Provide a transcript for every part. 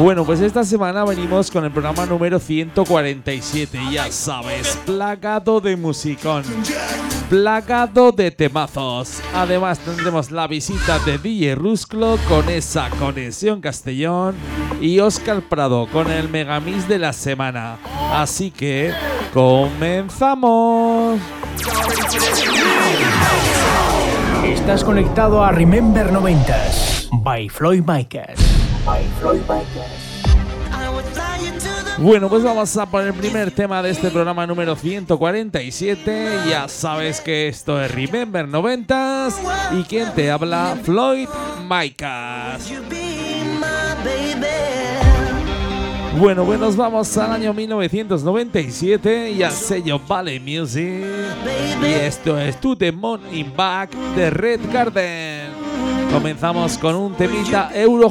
Bueno, pues esta semana venimos con el programa número 147, ya sabes, plagado de musicón, plagado de temazos. Además tendremos la visita de DJ Rusclo con esa conexión Castellón y Oscar Prado con el megamix de la semana. Así que comenzamos. Estás conectado a Remember 90s by Floyd Micas. Bueno, pues vamos a por el primer tema de este programa número 147. Ya sabes que esto es Remember 90s y quien te habla, Floyd Micas. Bueno, pues nos vamos al año 1997 y al sello Valley Music. Y esto es To The Morning Back de Red Garden. Comenzamos con un temita Euro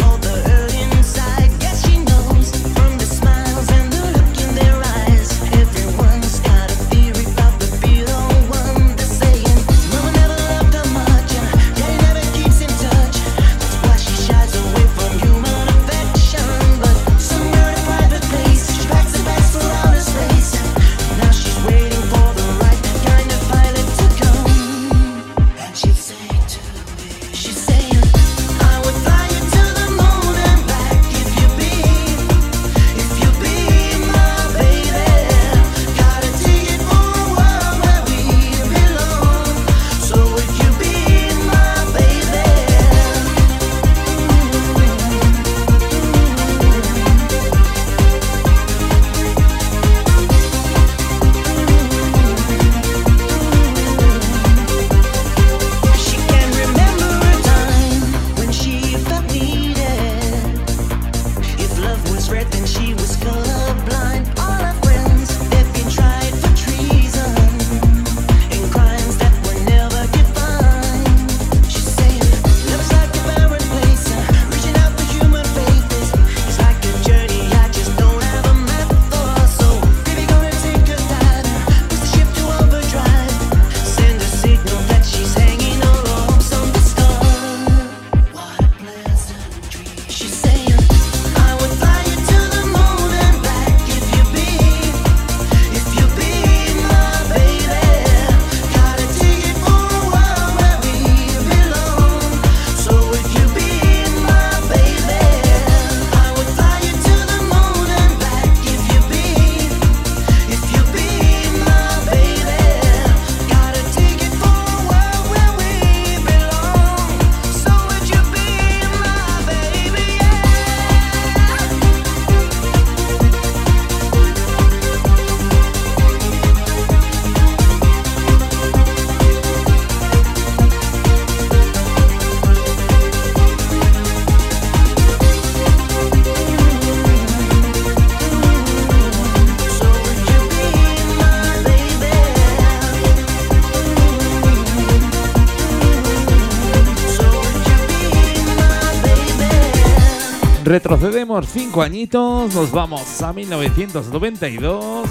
Retrocedemos cinco añitos, nos vamos a 1992.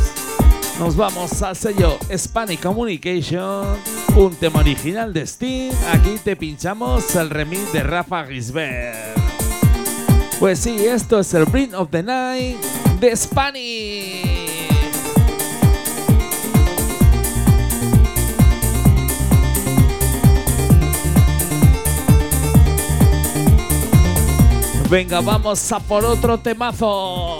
Nos vamos al sello Spanish Communication, un tema original de Steam. Aquí te pinchamos el remix de Rafa Gisbert. Pues sí, esto es el Bring of the Night de Spanish. Venga, vamos a por otro temazo.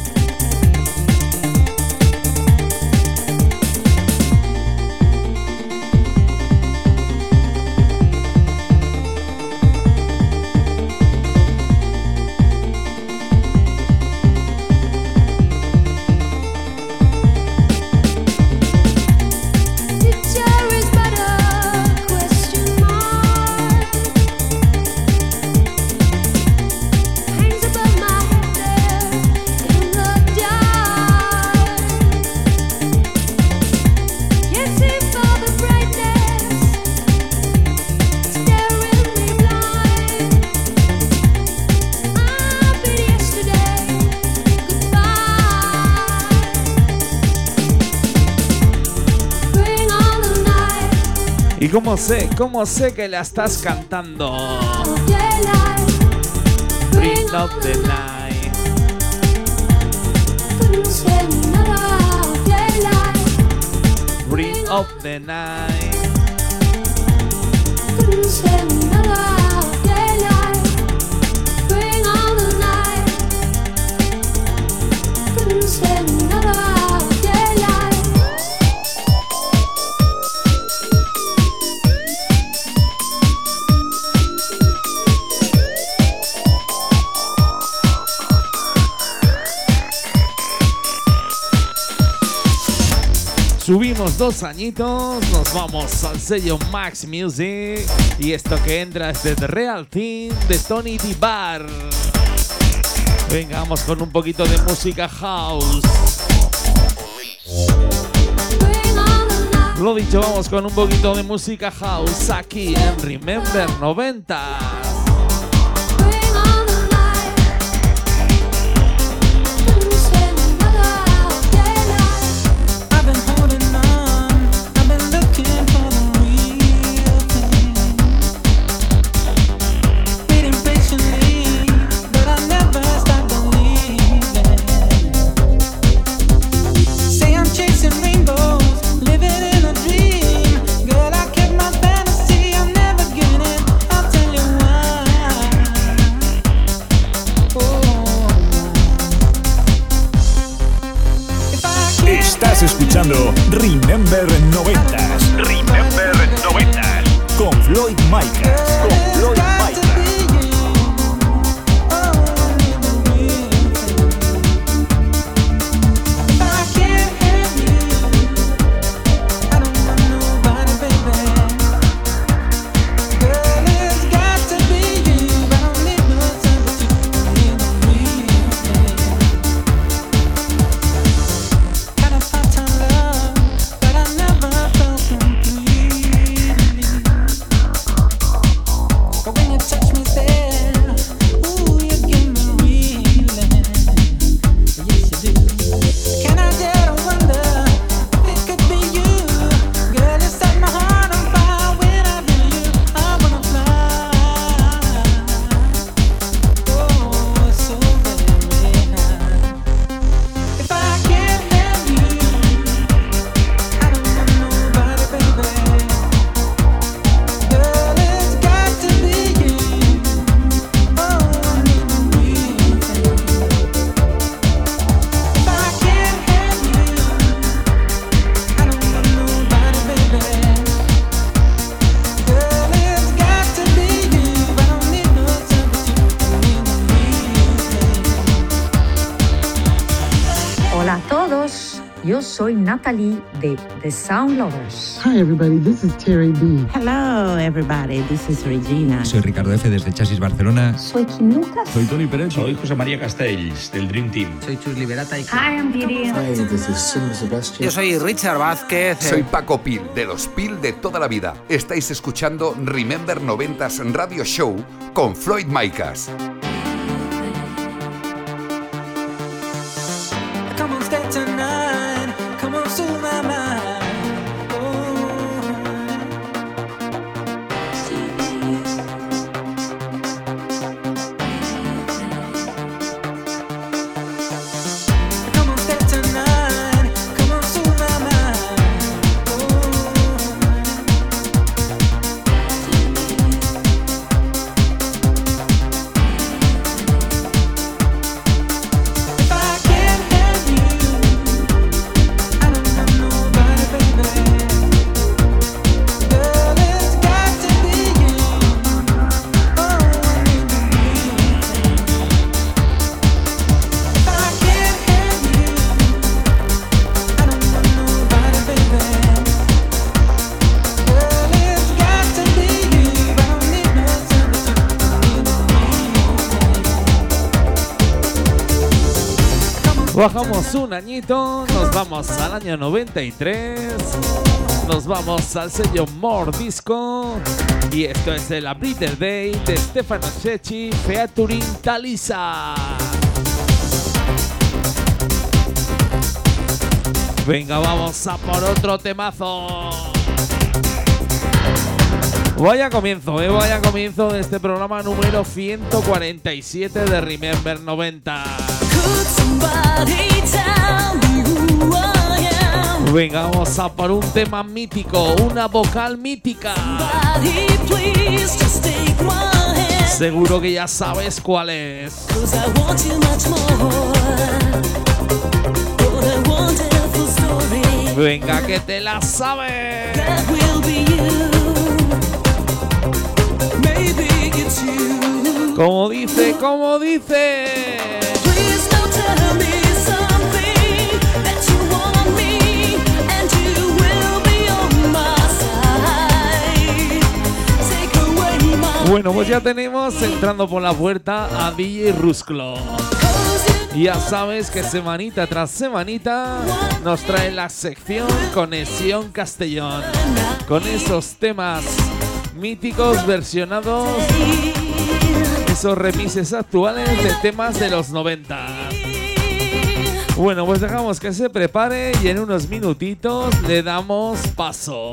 Cómo sé, cómo sé que la estás cantando. Bring up the night. Bring up the night. Subimos dos añitos, nos vamos al sello Max Music y esto que entra es de The Real Team de Tony D. Bar. Venga, vamos con un poquito de música house. Lo dicho, vamos con un poquito de música house aquí en Remember 90. De The Sound Lovers. Hi everybody, this is Terry B. Hello everybody, this is Regina. Soy Ricardo F. desde Chasis Barcelona. Soy Kim Lucas. Soy Tony Pérez. Soy José María Castells del Dream Team. Soy Chus Liberata y... Hi, I'm Didi. Hi, this is Silvio Sebastián. Yo soy Richard Vázquez. Soy Paco Pil, de los Pil de toda la vida. Estáis escuchando Remember 90s Radio Show con Floyd Micas. Un añito, nos vamos al año 93, nos vamos al sello More Disco y esto es el Breather Day de Stefano Cecchi featuring Talisa. Venga, vamos a por otro temazo. Vaya comienzo, eh, vaya comienzo de este programa número 147 de Remember 90. Venga, vamos a por un tema mítico, una vocal mítica. Seguro que ya sabes cuál es. Venga, que te la sabes. Como dice, como dice. Bueno, pues ya tenemos entrando por la puerta a DJ Rusclo. Ya sabes que semanita tras semanita nos trae la sección Conexión Castellón. Con esos temas míticos versionados, esos remises actuales de temas de los 90. Bueno, pues dejamos que se prepare y en unos minutitos le damos paso.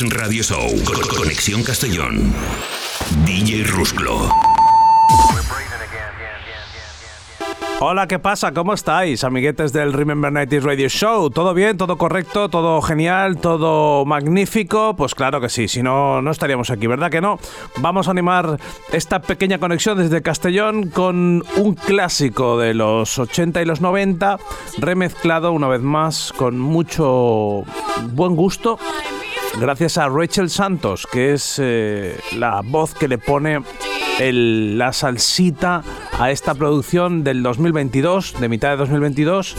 Radio Show. Conexión Castellón. DJ Rusclo. Hola, ¿qué pasa? ¿Cómo estáis, amiguetes del Remember 90 Radio Show? ¿Todo bien? ¿Todo correcto? ¿Todo genial? ¿Todo magnífico? Pues claro que sí, si no, no estaríamos aquí, ¿verdad que no? Vamos a animar esta pequeña conexión desde Castellón con un clásico de los 80 y los 90, remezclado una vez más con mucho buen gusto gracias a Rachel Santos, que es eh, la voz que le pone la salsita a esta producción del 2022, de mitad de 2022.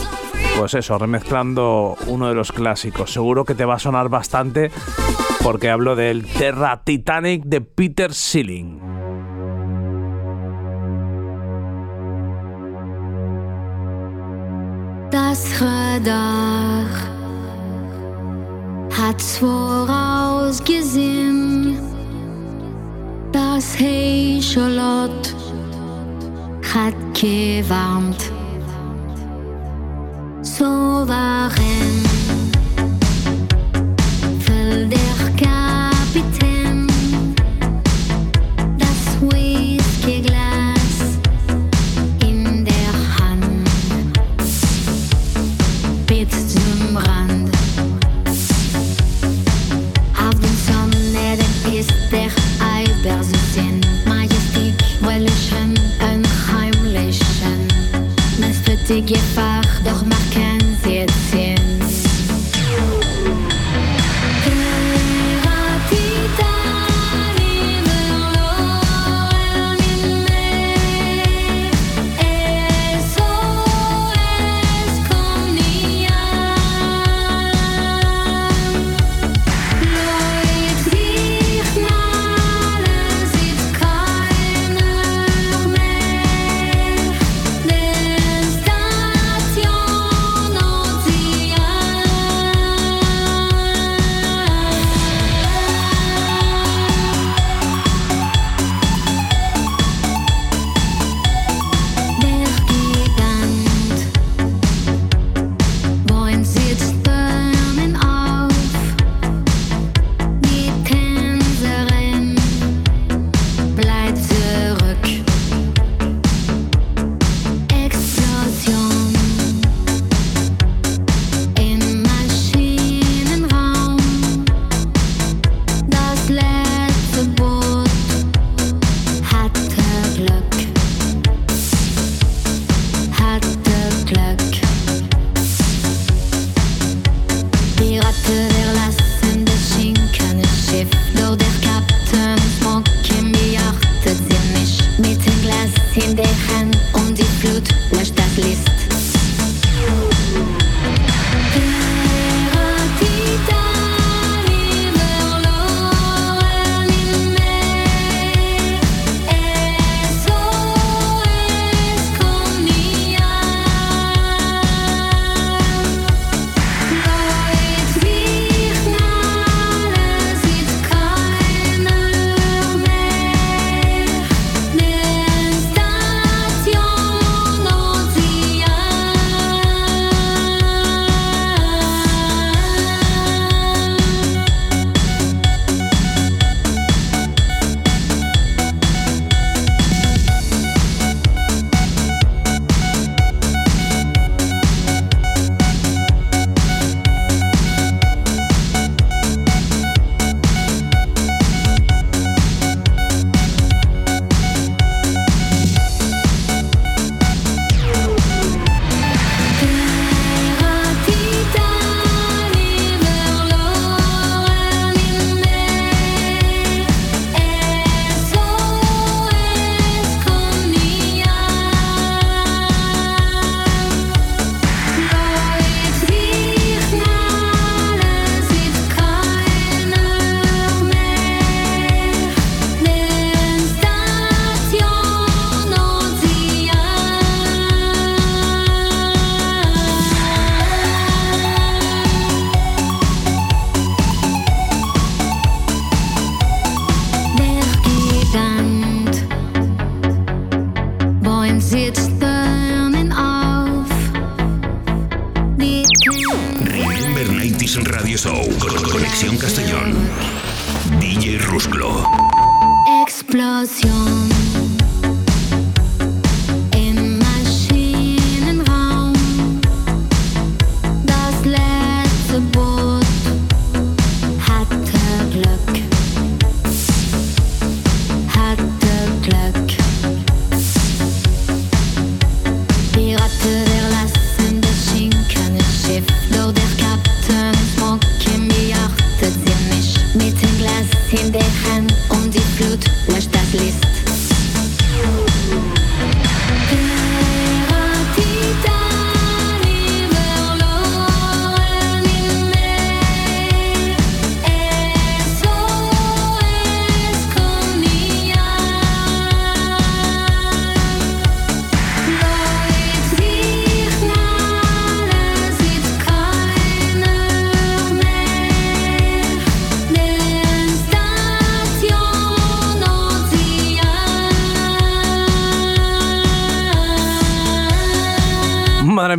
Pues eso, remezclando uno de los clásicos. Seguro que te va a sonar bastante porque hablo del Terra Titanic de Peter Sealing. Das Radar hat's vorausgesehen, dass Hey Charlotte hat gewarnt. So waren voll der Karte. Gefahr, doch mach kein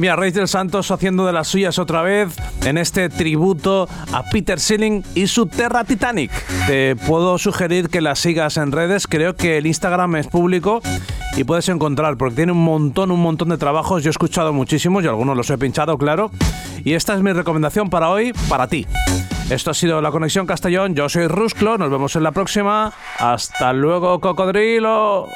Madre mía, Rachel Santos haciendo de las suyas otra vez en este tributo a Peter Sealing y su Terra Titanic. Te puedo sugerir que la sigas en redes, creo que el Instagram es público y puedes encontrar, porque tiene un montón, un montón de trabajos. Yo he escuchado muchísimos y algunos los he pinchado, claro. Y esta es mi recomendación para hoy, para ti. Esto ha sido La Conexión Castellón. Yo soy Rusclo. Nos vemos en la próxima. Hasta luego, cocodrilo.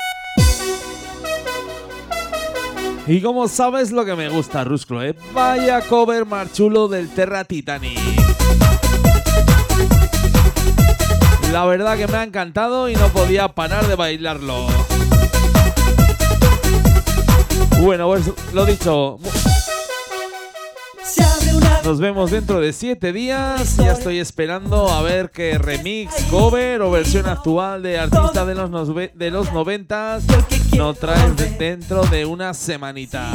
Y como sabes lo que me gusta, Rusclo, ¿eh? Vaya cover marchulo del Terra Titanic. La verdad que me ha encantado y no podía parar de bailarlo. Bueno, pues lo dicho. Nos vemos dentro de 7 días. Ya estoy esperando a ver qué remix, cover o versión actual de artista de los, de los 90 nos traes de- dentro de una semanita.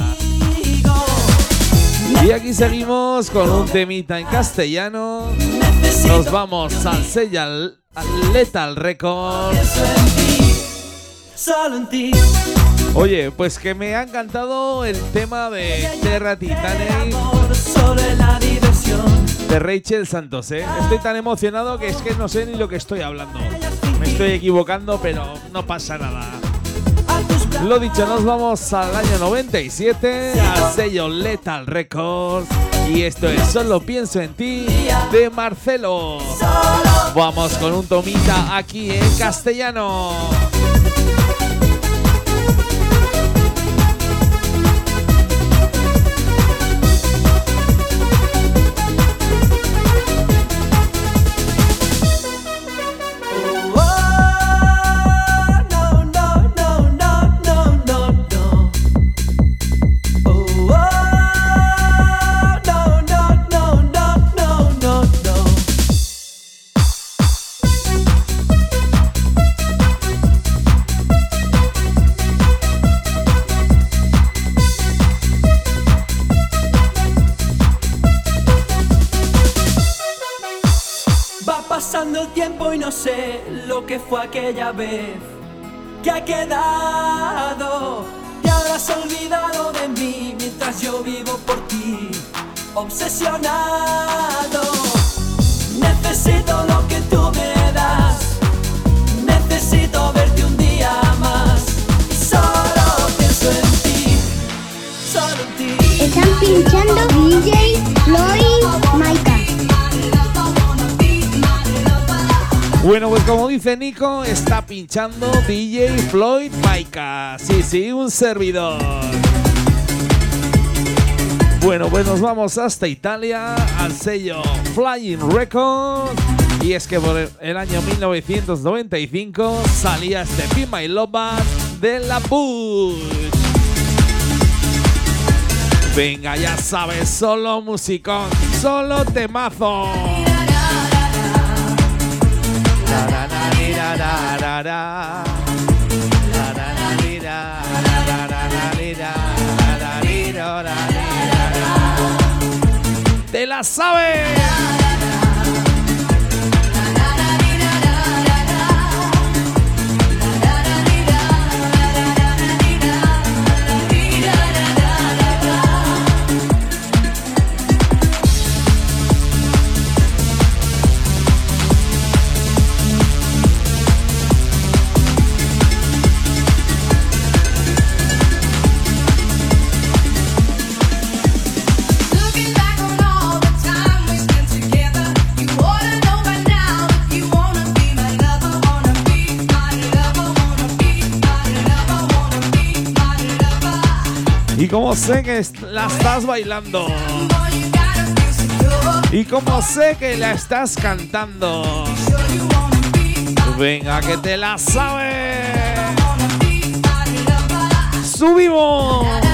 Y aquí seguimos con un temita en castellano. Nos vamos al sello al- al Lethal Records. Oye, pues que me ha encantado el tema de Terra Titanic de Rachel Santos, ¿eh? Estoy tan emocionado que es que no sé ni lo que estoy hablando. Me estoy equivocando, pero no pasa nada. Lo dicho, nos vamos al año 97, al sello Lethal Records. Y esto es Solo pienso en ti, de Marcelo. Vamos con un tomita aquí en castellano. Fue aquella vez que ha quedado. Te habrás olvidado de mí mientras yo vivo por ti, obsesionado. Necesito lo que tú me das, necesito verte un día más. Y solo pienso en ti, solo en ti. Están pinchando DJ Floyd Bueno, pues como dice Nico, está pinchando DJ Floyd Maika. Sí, sí, un servidor. Bueno, pues nos vamos hasta Italia, al sello Flying Records. Y es que por el- año 1995 salía este Be My Lover de la Bush. Venga, ya sabes, solo musicón, solo temazo. ¡Te la sabes! Sé que la estás bailando. Y como sé que la estás cantando. Venga, que te la sabes. Subimos.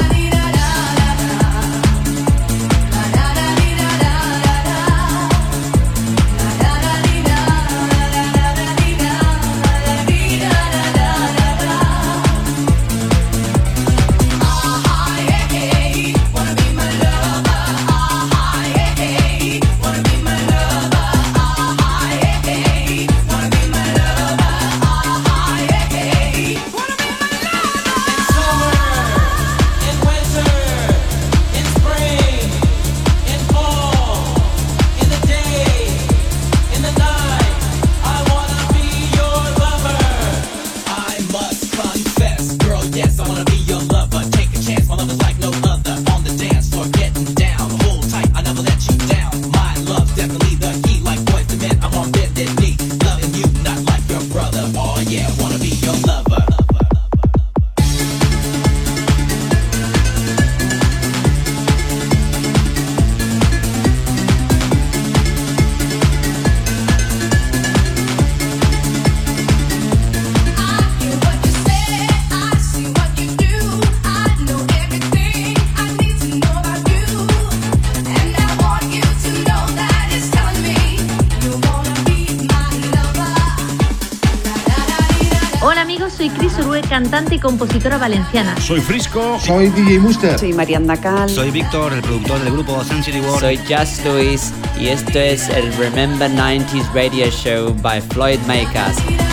Y compositora valenciana. Soy Frisco. Soy DJ Muster. Soy Mariana Cal. Soy Víctor, el productor del grupo Sun City World. Soy Just Luis y esto es el Remember 90s Radio Show by Floyd Makers.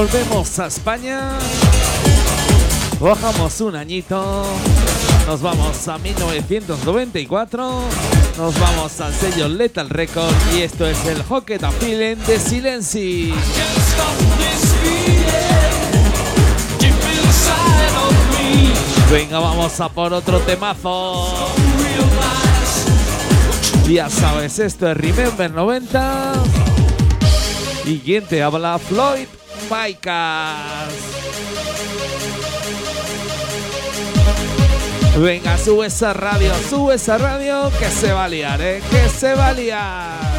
Volvemos a España. Bajamos un añito. Nos vamos a 1994. Nos vamos al sello Lethal Record. Y esto es el Hockey da Feeling de Silenci. Venga, vamos a por otro temazo. Ya sabes, esto es Remember 90. ¿Y quién te habla? Floyd Venga, sube esa radio, sube esa radio que se va a liar, ¿eh? Que se va a liar.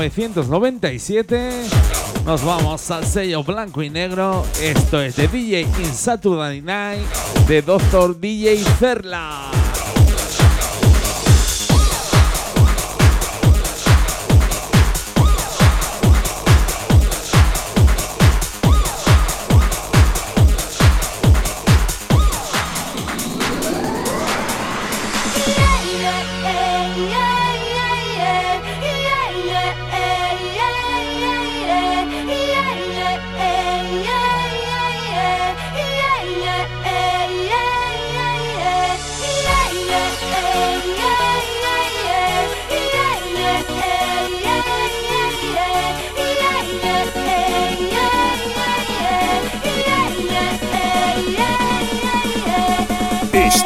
1997. Nos vamos al sello blanco y negro. Esto es de DJ in Saturday Night de Dr. DJ Ferla.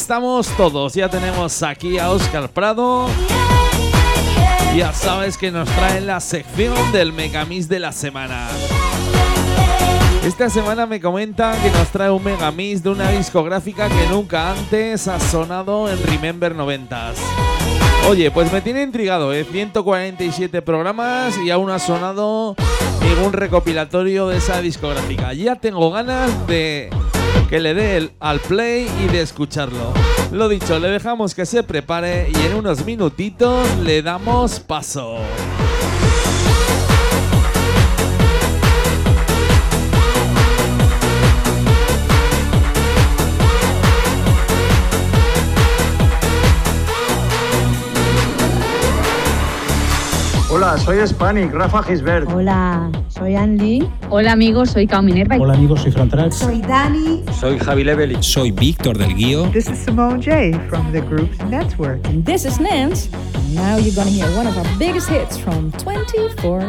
Estamos todos. Ya tenemos aquí a Oscar Prado. Ya sabes que nos trae la sección del Megamix de la semana. Esta semana me comenta que nos trae un Megamix de una discográfica que nunca antes ha sonado en Remember 90s. Oye, pues me tiene intrigado, ¿eh? 147 programas y aún ha sonado ningún recopilatorio de esa discográfica. Ya tengo ganas de que le dé el- al play y de escucharlo. Lo dicho, le dejamos que se prepare y en unos minutitos le damos paso. Hola, soy Hispanic, Rafa Gisbert. Hola, soy Ann Lee. Hola amigos, soy Cao Minerva. Hola amigos, soy Fran Trax. Soy Dani. Soy Javi Levely. Soy Víctor del Guío. This is Simone J from the group's Network. And this is Nance. And now you're gonna hear one of our biggest hits from 24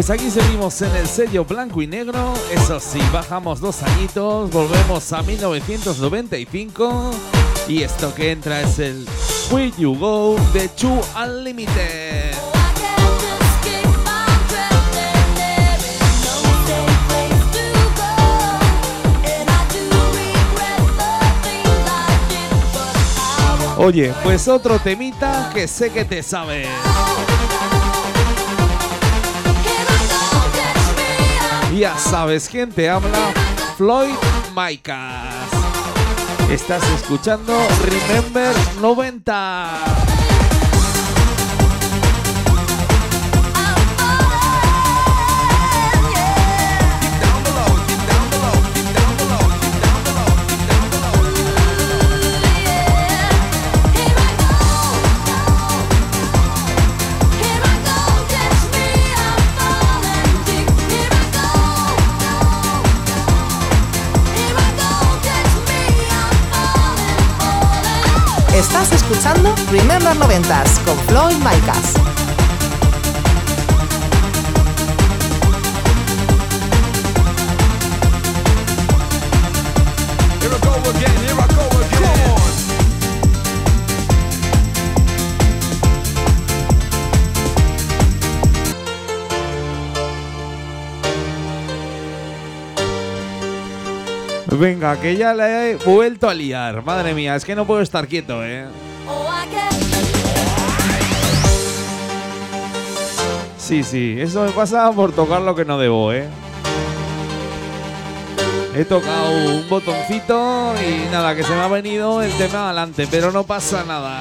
Pues aquí seguimos en el sello blanco y negro. Eso sí, bajamos dos añitos, volvemos a 1995. Y esto que entra es el Where You Go de Chu Unlimited. Oye, pues otro temita que sé que te sabes. Ya sabes quién te habla, Floyd Micas. Estás escuchando Remember 90. Estás escuchando Remember 90s con Floyd Micas. Venga, que ya le he vuelto a liar. Madre mía, es que no puedo estar quieto, ¿eh? Sí, sí, eso me pasa por tocar lo que no debo, ¿eh? He tocado un botoncito y nada, que se me ha venido el tema adelante, pero no pasa nada.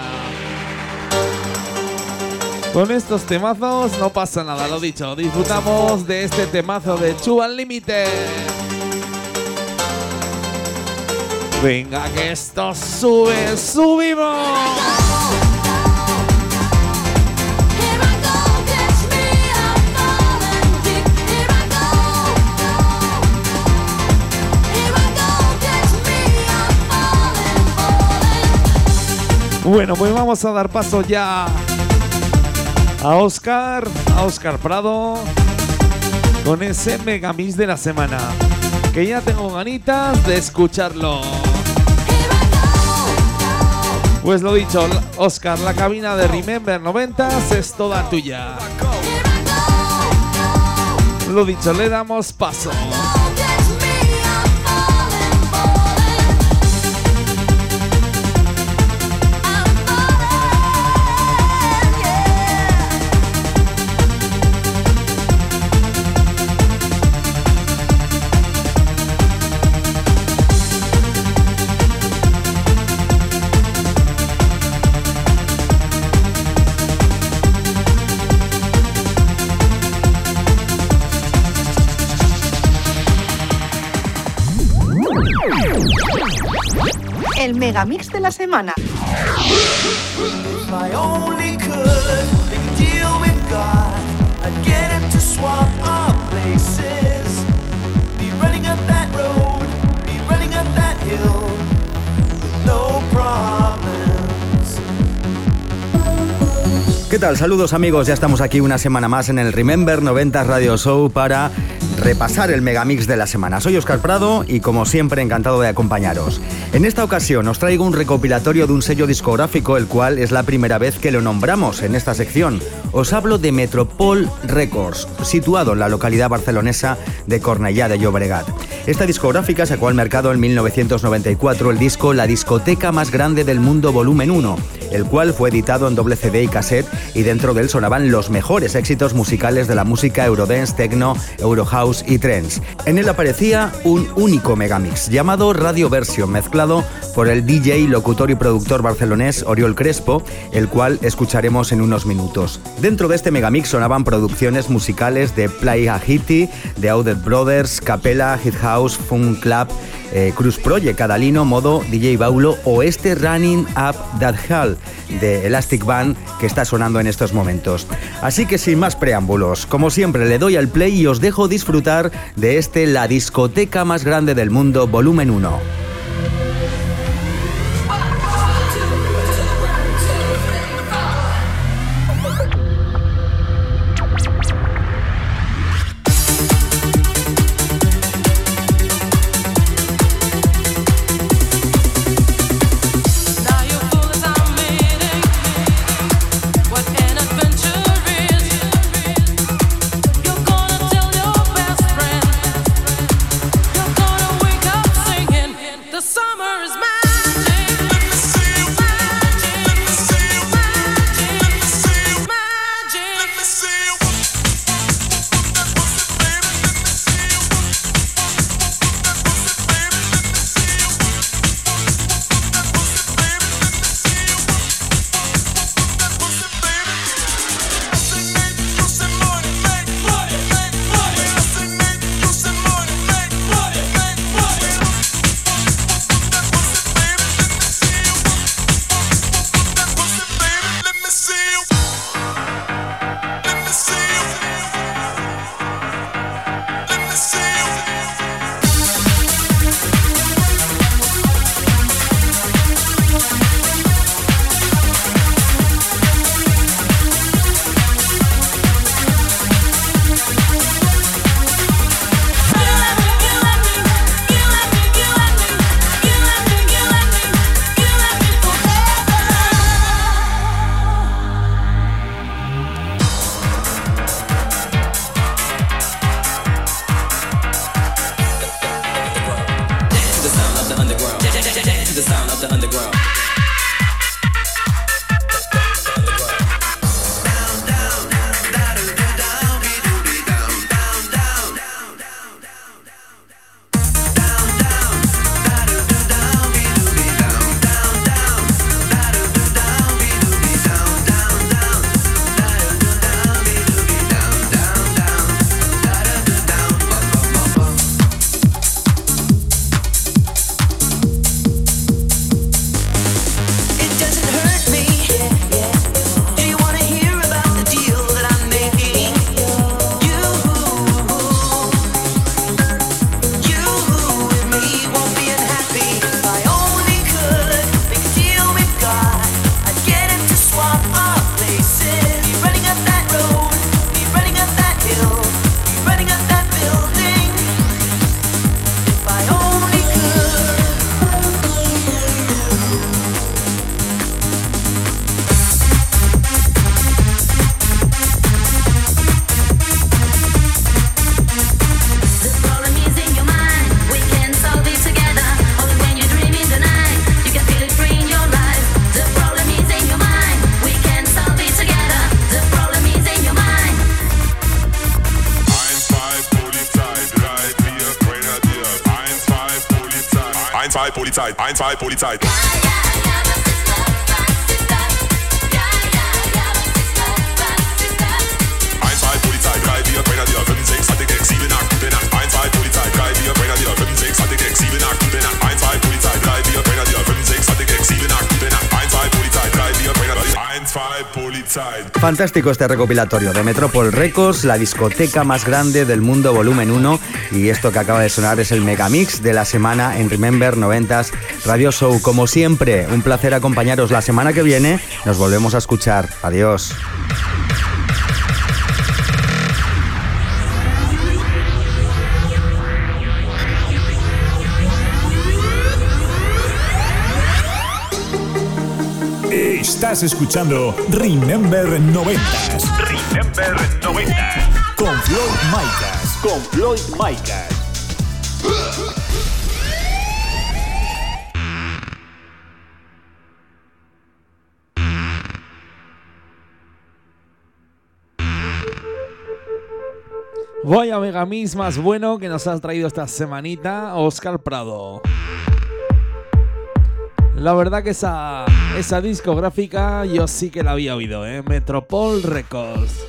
Con estos temazos no pasa nada, lo dicho. Disfrutamos de este temazo de Chu Unlimited. Venga que esto sube, subimos. Bueno, pues vamos a dar paso ya a Oscar, a Oscar Prado, con ese megamix de la semana. Que ya tengo ganitas de escucharlo. Pues lo dicho, Oscar, la cabina de Remember 90 es toda tuya. Lo dicho, le damos paso. Hill, with no problems. ¿Qué tal? Saludos amigos, ya estamos aquí una semana más en el Remember 90 Radio Show para repasar el megamix de la semana. Soy Oscar Prado y como siempre encantado de acompañaros. En esta ocasión os traigo un recopilatorio de un sello discográfico el cual es la primera vez que lo nombramos en esta sección. Os hablo de Metropol Records, situado en la localidad barcelonesa de Cornellá de Llobregat. Esta discográfica sacó al mercado en 1994 el disco La discoteca más grande del mundo volumen 1, el cual fue editado en doble CD y cassette y dentro de él sonaban los mejores éxitos musicales de la música Eurodance, Techno, Eurohouse y Trance. En él aparecía un único megamix llamado Radio Version, mezclado por el DJ, locutor y productor barcelonés Oriol Crespo, el cual escucharemos en unos minutos. Dentro de este megamix sonaban producciones musicales de Play Hiti, de Audit Brothers, Capella, Hit House, Funk Club, eh, Cruz Project, Cadalino, Modo, DJ Baulo o este Running Up That Hall de Elastic Band que está sonando en estos momentos. Así que sin más preámbulos, como siempre le doy al play y os dejo disfrutar de este La discoteca más grande del mundo, volumen 1. Polizei, 1, 2 Polizei. Fantástico este recopilatorio de Metropol Records, la discoteca más grande del mundo, volumen 1. Y esto que acaba de sonar es el megamix de la semana en Remember 90s Radio Show. Como siempre, un placer acompañaros la semana que viene. Nos volvemos a escuchar. Adiós. Estás escuchando Remember 90s Remember 90. con Floyd Micas. Con Floyd Micas. Vaya megamix más bueno que nos has traído esta semanita, Oscar Prado. La verdad que esa, esa discográfica yo sí que la había oído, ¿eh? Metropol Records.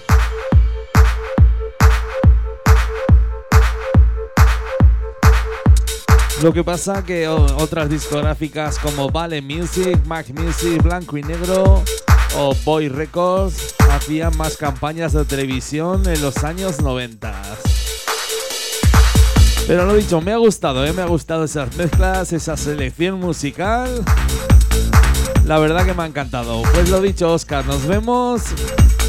Lo que pasa que otras discográficas como Vale Music, Mac Music, Blanco y Negro o Boy Records hacían más campañas de televisión en los años 90. Pero lo dicho, me ha gustado, ¿eh? me ha gustado esas mezclas, esa selección musical. La verdad que me ha encantado. Pues lo dicho, Oscar, nos vemos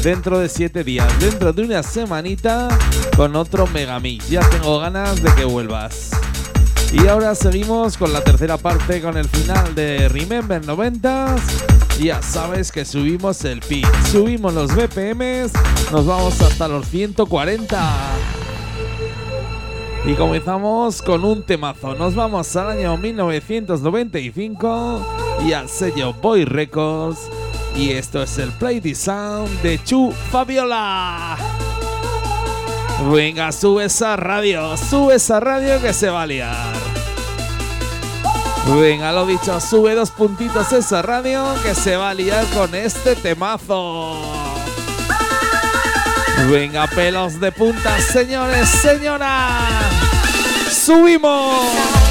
dentro de siete días, dentro de una semanita, con otro Megamix. Ya tengo ganas de que vuelvas. Y ahora seguimos con la tercera parte, con el final de Remember 90s. Ya sabes que subimos el pi, subimos los BPMs, nos vamos hasta los 140. Y comenzamos con un temazo. Nos vamos al año 1995 y al sello Boy Records. Y esto es el Play the Sound de Chu Fabiola. Venga, sube esa radio, sube esa radio que se va a liar. Venga, lo dicho, sube dos puntitos esa radio que se va a liar con este temazo. Venga, pelos de punta, señores, señoras. ¡Subimos!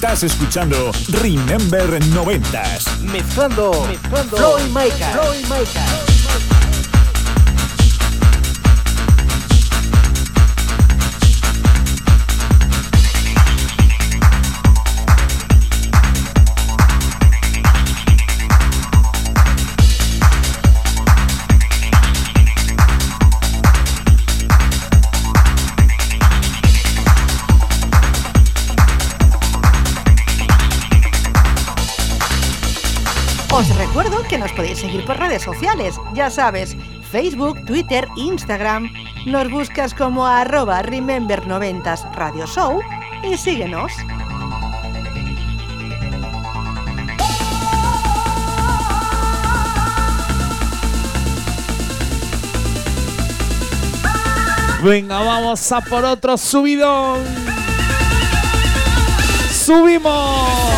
Estás escuchando Remember 90s. Mezclando, mezclando Floyd Micas. Floyd Micas. Seguir por redes sociales, ya sabes, Facebook, Twitter, Instagram. Nos buscas como arroba Remember90s Radio Show y síguenos. Venga, vamos a por otro subidón. ¡Subimos!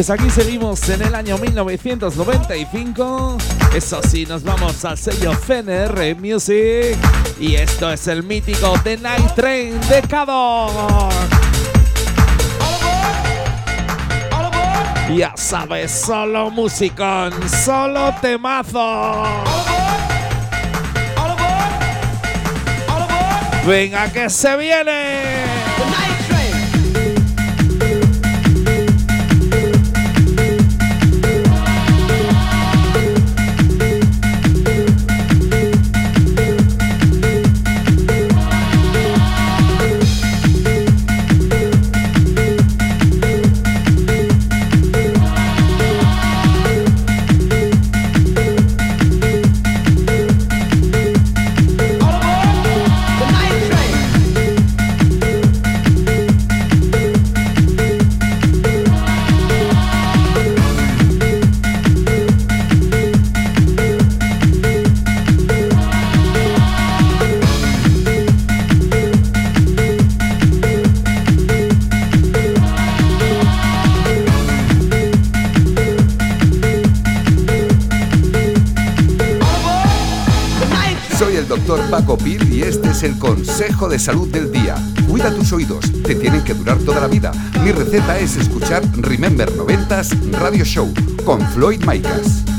Pues aquí seguimos en el año 1995. Eso sí, nos vamos al sello FNR Music. Y esto es el mítico The Night Train de Cador. Ya sabes, solo musicón, solo temazo. Venga, que se viene. Paco Pil y este es el consejo de salud del día. Cuida tus oídos, te tienen que durar toda la vida. Mi receta es escuchar Remember 90s Radio Show con Floyd Micas.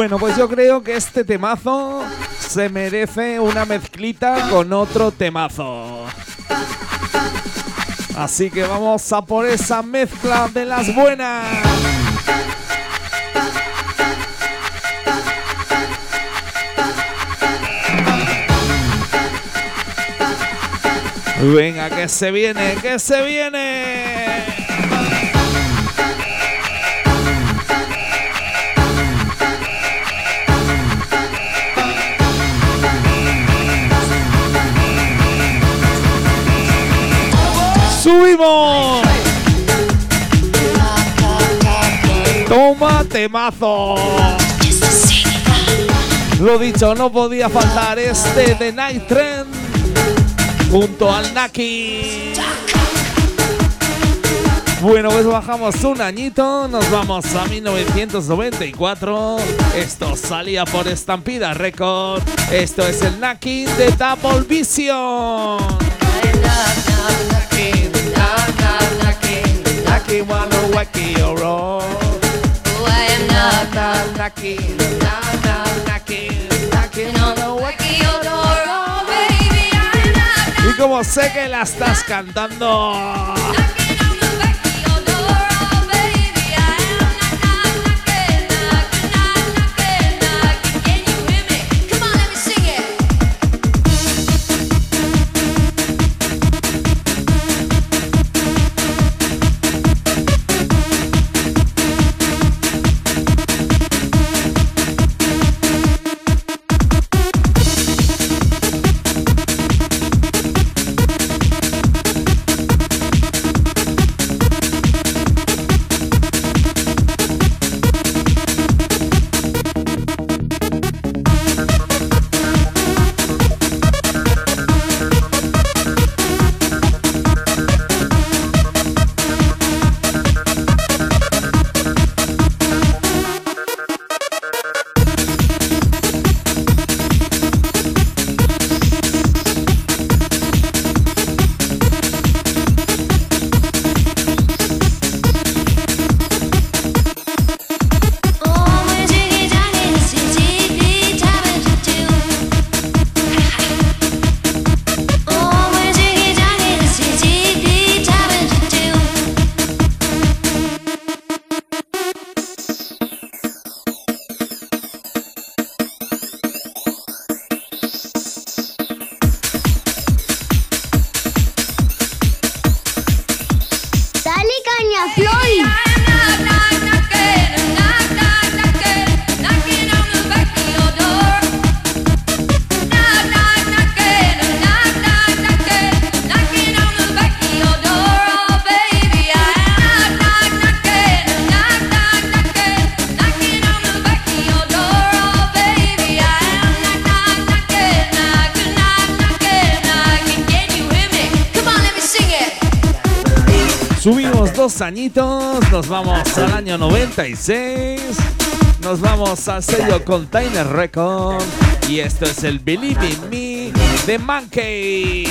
Bueno, pues yo creo que este temazo se merece una mezclita con otro temazo. Así que vamos a por esa mezcla de las buenas. Venga, que se viene, que se viene. ¡Subimos! ¡Toma temazo! Lo dicho, no podía faltar este The Night Trend junto al Naki. Bueno, pues bajamos un añito, nos vamos a 1994. Esto salía por Estampida Record. Esto es el Naki de Double Vision. Wanna wacky your wacky your roll, baby. Y como sé que la estás cantando. Unos dos añitos, nos vamos al año 96. Nos vamos al sello Container Record. Y esto es el Believe in Me de Monkey.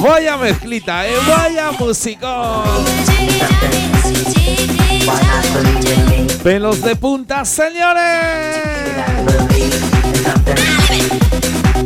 Vaya mezclita, eh, vaya musicón. Pelos de punta, señores.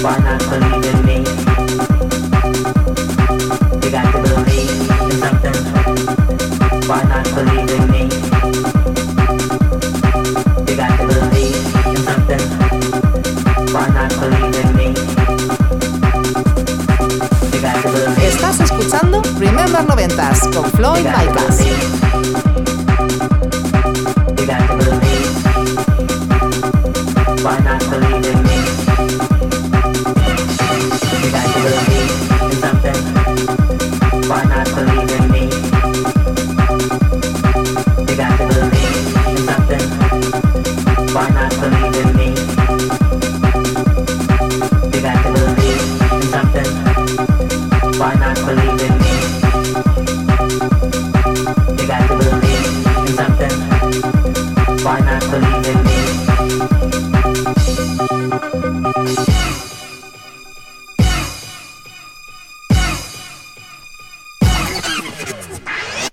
Me? Estás escuchando Remember 90s con Floyd Micas.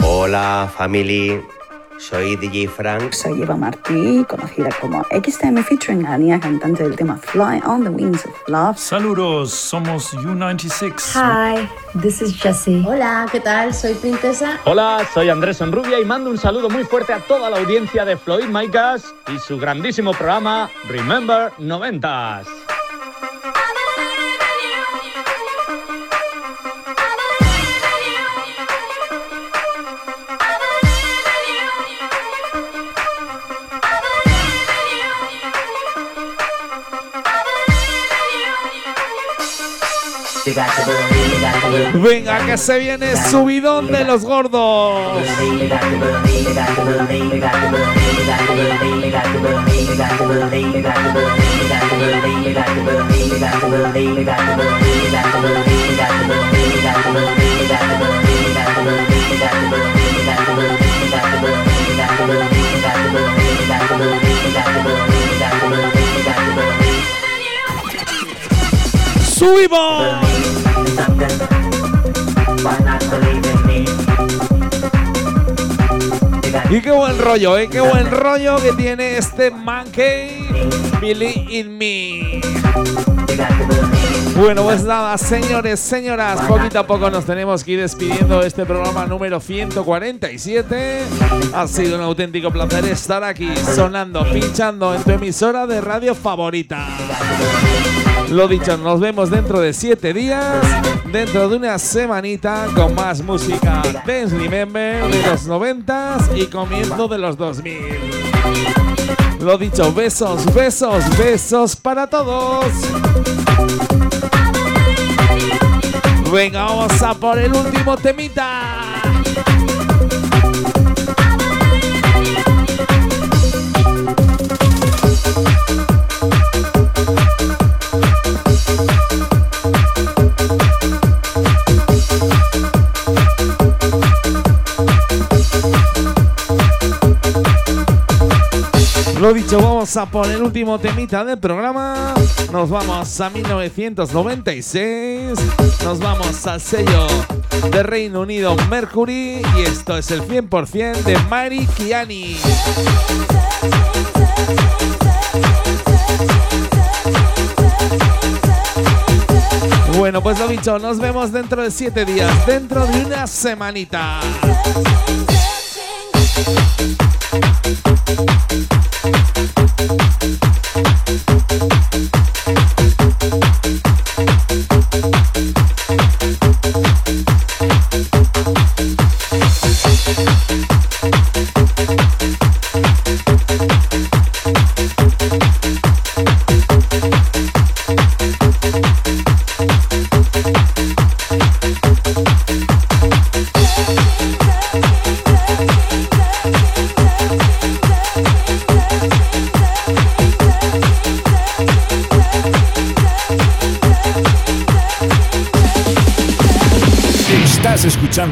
Hola, family. Soy DJ Frank. Soy Eva Martí, conocida como XTM featuring Ania, cantante del tema Fly on the Wings of Love. Saludos, somos U96. Hi, this is Jessie. Hola, ¿qué tal? Soy Princesa. Hola, soy Andrés Enrubia y mando un saludo muy fuerte a toda la audiencia de Floyd Micas y su grandísimo programa Remember 90s. Venga, que se viene subidón de los gordos. ¡Subimos! Y qué buen rollo, ¿eh? Qué buen rollo que tiene este Monkey Billy in Me. Bueno, pues nada, señores, señoras, poquito a poco nos tenemos que ir despidiendo de este programa número 147. Ha sido un auténtico placer estar aquí, sonando, pinchando en tu emisora de radio favorita. Lo dicho, nos vemos dentro de 7 días, dentro de una semanita, con más música Dance Remember de los 90s y comienzo de los 2000. Lo dicho, besos, besos, besos para todos. Venga, vamos a por el último temita. Lo dicho, vamos a por el último temita del programa. Nos vamos a 1996. Nos vamos al sello de Reino Unido Mercury. Y esto es el 100% de Mari Kiani. Bueno, pues lo dicho, nos vemos dentro de 7 días, dentro de una semanita.